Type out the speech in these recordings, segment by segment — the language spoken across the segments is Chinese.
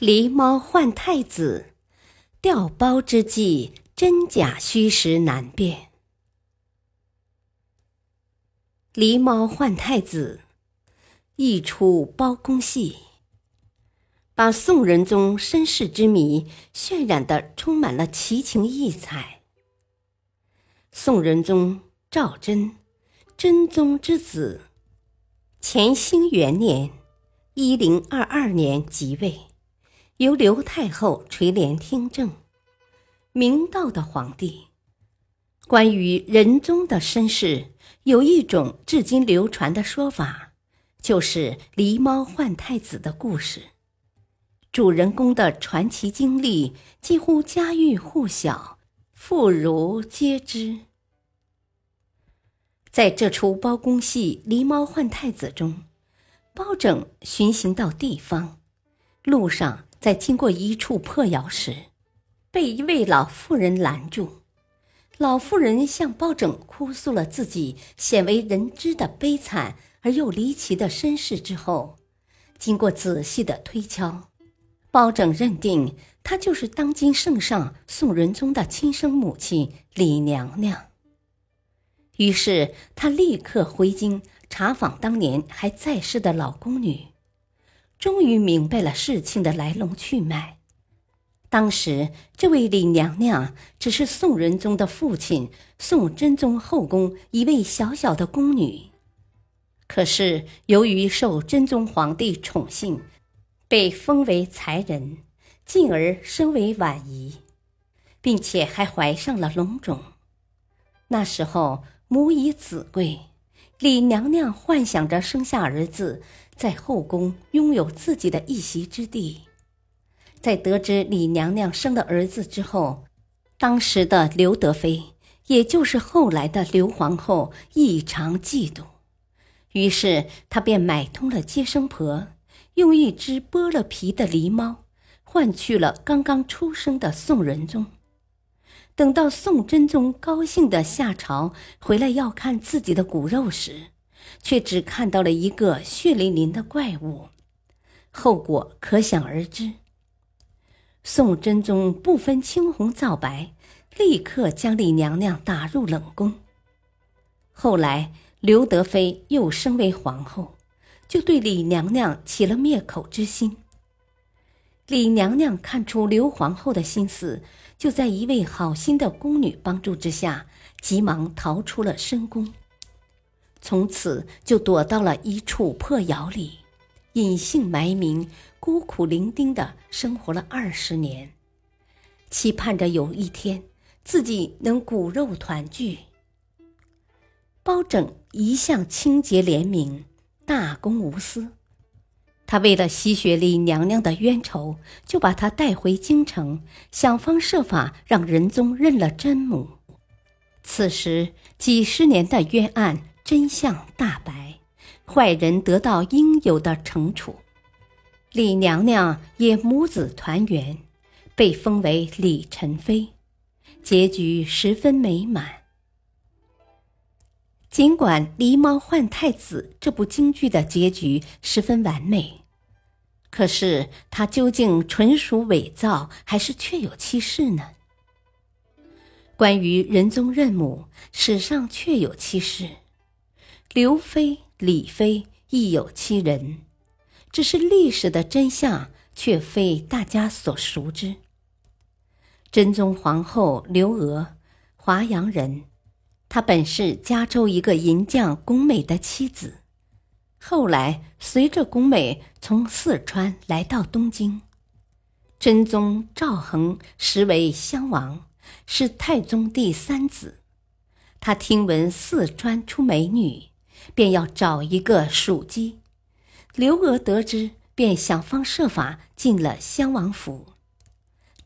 狸猫换太子，调包之际，真假虚实难辨。狸猫换太子，一出包公戏，把宋仁宗身世之谜渲染的充满了奇情异彩。宋仁宗赵祯，真宗之子，乾兴元年（一零二二年）即位。由刘太后垂帘听政，明道的皇帝。关于仁宗的身世，有一种至今流传的说法，就是狸猫换太子的故事。主人公的传奇经历几乎家喻户晓，妇孺皆知。在这出包公戏《狸猫换太子》中，包拯巡行到地方，路上。在经过一处破窑时，被一位老妇人拦住。老妇人向包拯哭诉了自己鲜为人知的悲惨而又离奇的身世之后，经过仔细的推敲，包拯认定她就是当今圣上宋仁宗的亲生母亲李娘娘。于是他立刻回京查访当年还在世的老宫女。终于明白了事情的来龙去脉。当时，这位李娘娘只是宋仁宗的父亲宋真宗后宫一位小小的宫女，可是由于受真宗皇帝宠幸，被封为才人，进而升为婉仪，并且还怀上了龙种。那时候母以子贵。李娘娘幻想着生下儿子，在后宫拥有自己的一席之地。在得知李娘娘生了儿子之后，当时的刘德妃，也就是后来的刘皇后，异常嫉妒。于是她便买通了接生婆，用一只剥了皮的狸猫，换去了刚刚出生的宋仁宗。等到宋真宗高兴的下朝回来要看自己的骨肉时，却只看到了一个血淋淋的怪物，后果可想而知。宋真宗不分青红皂白，立刻将李娘娘打入冷宫。后来刘德妃又升为皇后，就对李娘娘起了灭口之心。李娘娘看出刘皇后的心思，就在一位好心的宫女帮助之下，急忙逃出了深宫。从此就躲到了一处破窑里，隐姓埋名，孤苦伶仃的生活了二十年，期盼着有一天自己能骨肉团聚。包拯一向清洁廉明，大公无私。他为了吸血李娘娘的冤仇，就把她带回京城，想方设法让仁宗认了真母。此时，几十年的冤案真相大白，坏人得到应有的惩处，李娘娘也母子团圆，被封为李宸妃，结局十分美满。尽管《狸猫换太子》这部京剧的结局十分完美，可是它究竟纯属伪造，还是确有其事呢？关于仁宗认母，史上确有其事，刘妃、李妃亦有其人，只是历史的真相却非大家所熟知。真宗皇后刘娥，华阳人。她本是加州一个银匠龚美的妻子，后来随着龚美从四川来到东京，真宗赵恒实为襄王，是太宗第三子。他听闻四川出美女，便要找一个属姬。刘娥得知，便想方设法进了襄王府，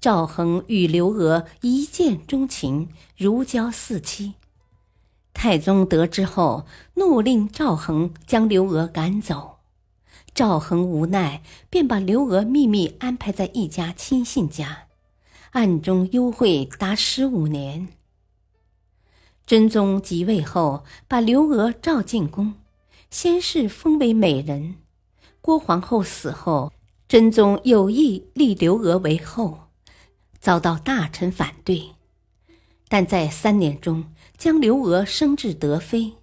赵恒与刘娥一见钟情，如胶似漆。太宗得知后，怒令赵恒将刘娥赶走。赵恒无奈，便把刘娥秘密安排在一家亲信家，暗中幽会达十五年。真宗即位后，把刘娥召进宫，先是封为美人。郭皇后死后，真宗有意立刘娥为后，遭到大臣反对，但在三年中。将刘娥升至德妃，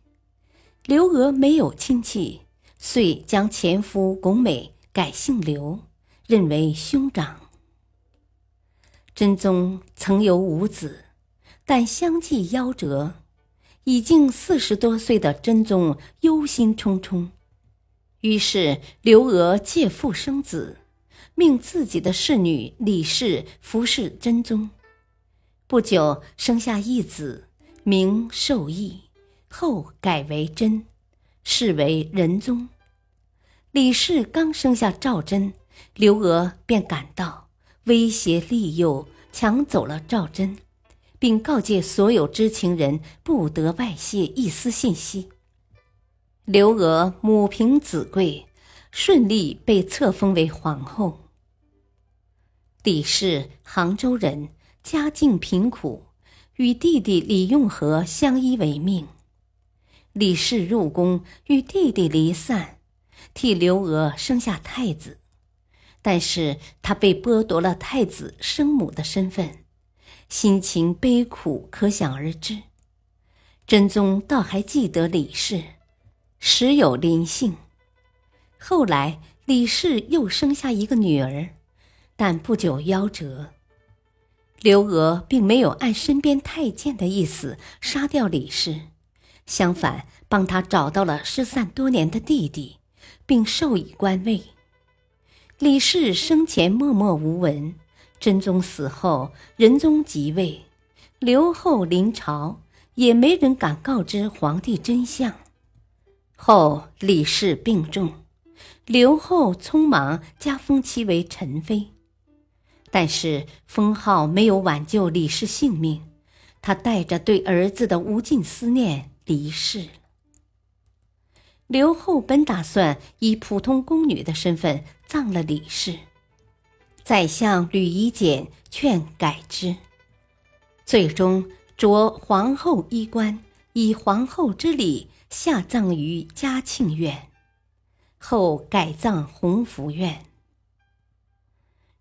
刘娥没有亲戚，遂将前夫巩美改姓刘，认为兄长。真宗曾有五子，但相继夭折，已经四十多岁的真宗忧心忡忡，于是刘娥借腹生子，命自己的侍女李氏服侍真宗，不久生下一子。名受益，后改为真，是为仁宗。李氏刚生下赵祯，刘娥便赶到，威胁利诱，抢走了赵祯，并告诫所有知情人不得外泄一丝信息。刘娥母凭子贵，顺利被册封为皇后。李氏杭州人，家境贫苦。与弟弟李用和相依为命，李氏入宫与弟弟离散，替刘娥生下太子，但是他被剥夺了太子生母的身份，心情悲苦可想而知。真宗倒还记得李氏，时有临幸。后来李氏又生下一个女儿，但不久夭折。刘娥并没有按身边太监的意思杀掉李氏，相反帮他找到了失散多年的弟弟，并授以官位。李氏生前默默无闻，真宗死后，仁宗即位，刘后临朝，也没人敢告知皇帝真相。后李氏病重，刘后匆忙加封其为宸妃。但是封号没有挽救李氏性命，他带着对儿子的无尽思念离世了。刘后本打算以普通宫女的身份葬了李氏，宰相吕夷简劝改之，最终着皇后衣冠，以皇后之礼下葬于嘉庆院，后改葬弘福院。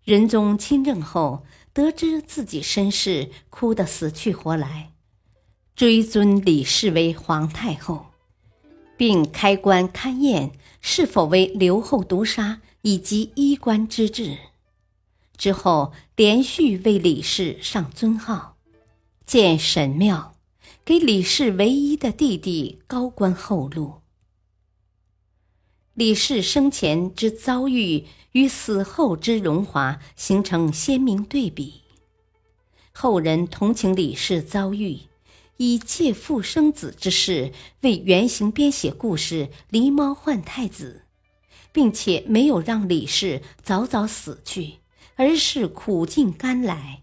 仁宗亲政后，得知自己身世，哭得死去活来，追尊李氏为皇太后，并开棺勘验是否为刘后毒杀以及衣冠之治。之后，连续为李氏上尊号，建神庙，给李氏唯一的弟弟高官厚禄。李氏生前之遭遇与死后之荣华形成鲜明对比，后人同情李氏遭遇，以借腹生子之事为原型编写故事《狸猫换太子》，并且没有让李氏早早死去，而是苦尽甘来，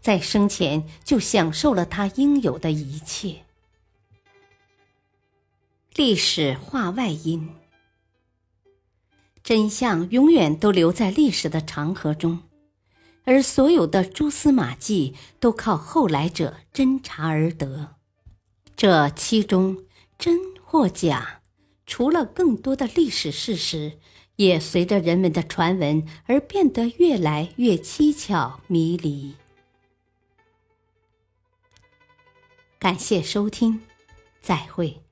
在生前就享受了他应有的一切。历史话外音：真相永远都留在历史的长河中，而所有的蛛丝马迹都靠后来者侦查而得。这其中真或假，除了更多的历史事实，也随着人们的传闻而变得越来越蹊跷迷离。感谢收听，再会。